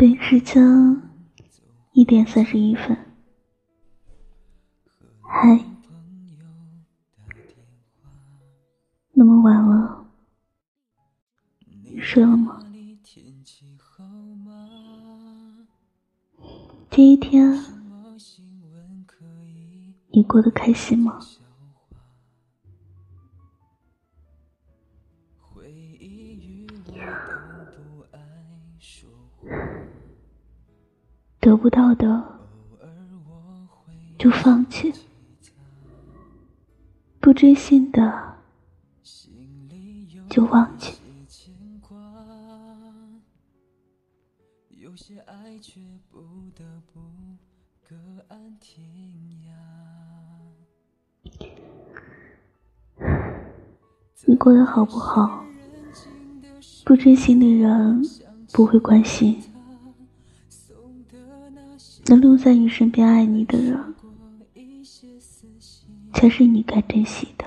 北京时间一点三十一分。嗨，那么晚了，你睡了吗？第一天，你过得开心吗？不到的就放弃，不真心的就忘记。你过得好不好？不真心的人不会关心。能留在你身边爱你的人，才是你该珍惜的。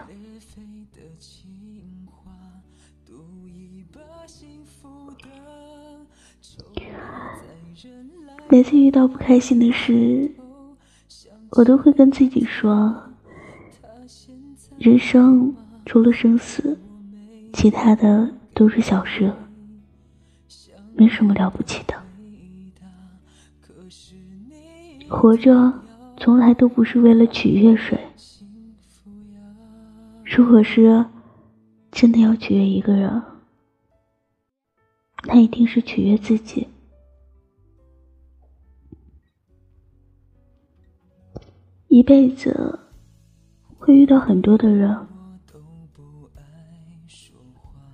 每次遇到不开心的事，我都会跟自己说：人生除了生死，其他的都是小事，没什么了不起的。活着从来都不是为了取悦谁。如果是真的要取悦一个人，那一定是取悦自己。一辈子会遇到很多的人，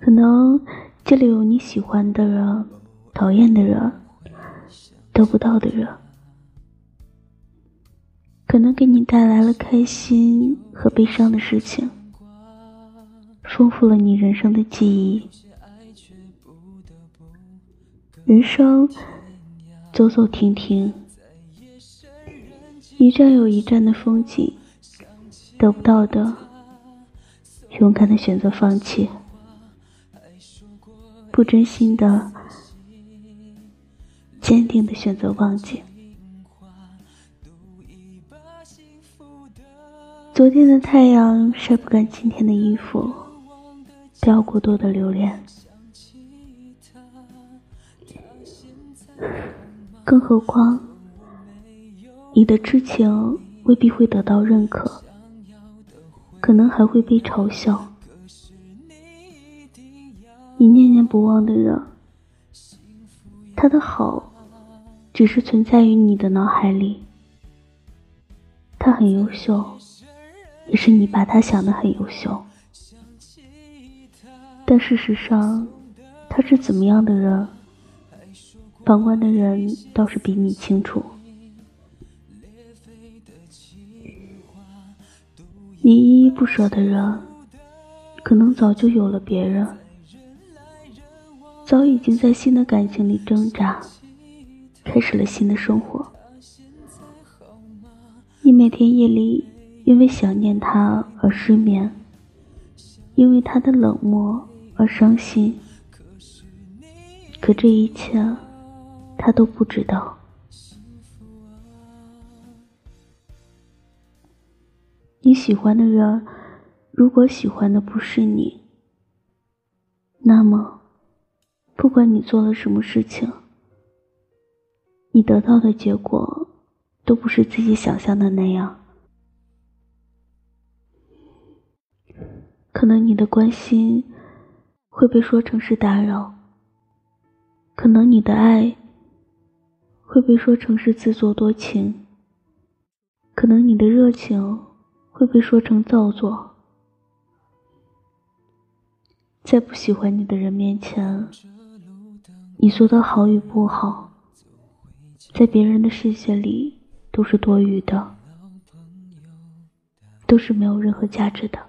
可能这里有你喜欢的人，讨厌的人，得不到的人。可能给你带来了开心和悲伤的事情，丰富了你人生的记忆。人生走走停停，一站有一站的风景，得不到的，勇敢的选择放弃；不真心的，坚定的选择忘记。昨天的太阳晒不干今天的衣服，不要过多的留恋。更何况，你的痴情未必会得到认可，可能还会被嘲笑。你念念不忘的人，他的好，只是存在于你的脑海里。他很优秀。也是你把他想得很优秀，但事实上，他是怎么样的人，旁观的人倒是比你清楚。你依依不舍的人，可能早就有了别人，早已经在新的感情里挣扎，开始了新的生活。你每天夜里。因为想念他而失眠，因为他的冷漠而伤心。可这一切，他都不知道。你喜欢的人，如果喜欢的不是你，那么，不管你做了什么事情，你得到的结果，都不是自己想象的那样。可能你的关心会被说成是打扰，可能你的爱会被说成是自作多情，可能你的热情会被说成造作。在不喜欢你的人面前，你做的好与不好，在别人的世界里都是多余的，都是没有任何价值的。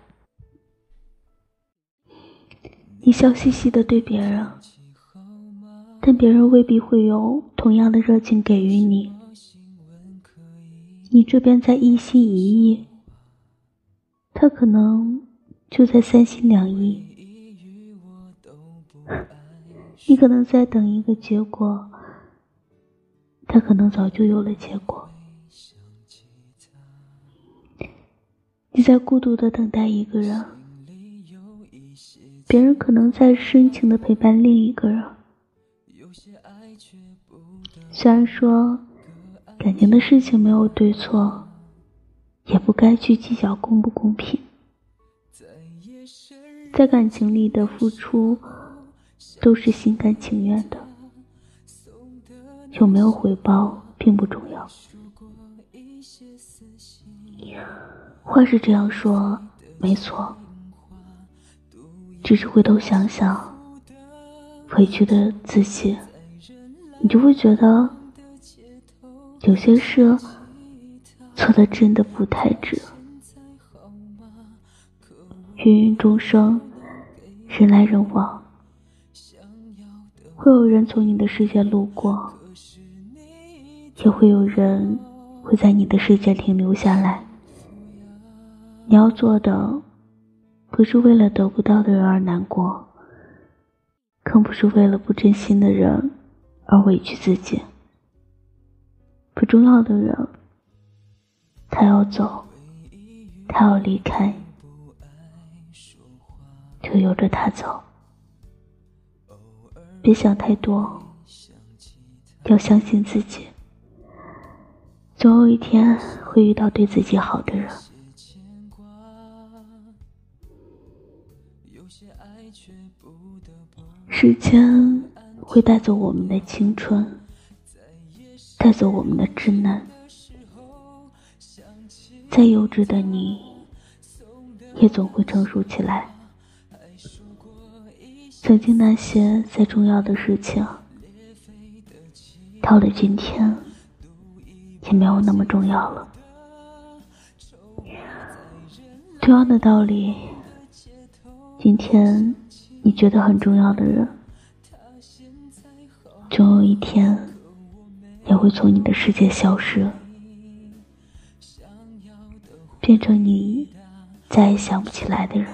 你笑嘻嘻的对别人，但别人未必会有同样的热情给予你。你这边在一心一意，他可能就在三心两意。你可能在等一个结果，他可能早就有了结果。你在孤独的等待一个人，别人可能在深情的陪伴另一个人。虽然说感情的事情没有对错，也不该去计较公不公平。在感情里的付出都是心甘情愿的，有没有回报并不重要。话是这样说，没错。只是回头想想，委屈的自己，你就会觉得有些事做的真的不太值。芸芸众生，人来人往，会有人从你的世界路过，也会有人会在你的世界停留下来。你要做的，不是为了得不到的人而难过，更不是为了不真心的人而委屈自己。不重要的人，他要走，他要离开。就由着他走，别想太多，要相信自己，总有一天会遇到对自己好的人。时间会带走我们的青春，带走我们的稚嫩，再幼稚的你，也总会成熟起来。曾经那些再重要的事情，到了今天，也没有那么重要了。同样的道理，今天你觉得很重要的人，总有一天也会从你的世界消失，变成你再也想不起来的人。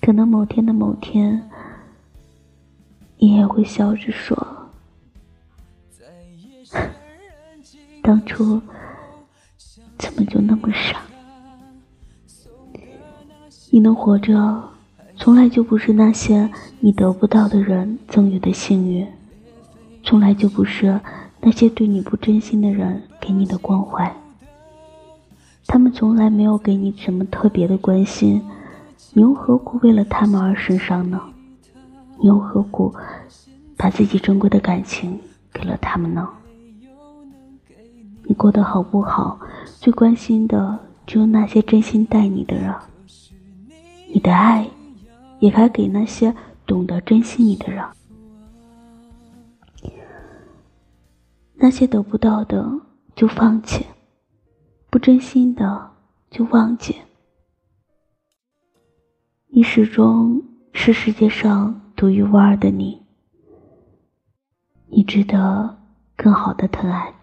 可能某天的某天，你也会笑着说：“ 当初你能活着，从来就不是那些你得不到的人赠予的幸运，从来就不是那些对你不真心的人给你的关怀。他们从来没有给你什么特别的关心。你又何苦为了他们而受伤呢？你又何苦把自己珍贵的感情给了他们呢？你过得好不好，最关心的只有那些真心待你的人。你的爱，也该给那些懂得珍惜你的人。那些得不到的就放弃，不真心的就忘记。你始终是世界上独一无二的你，你值得更好的疼爱。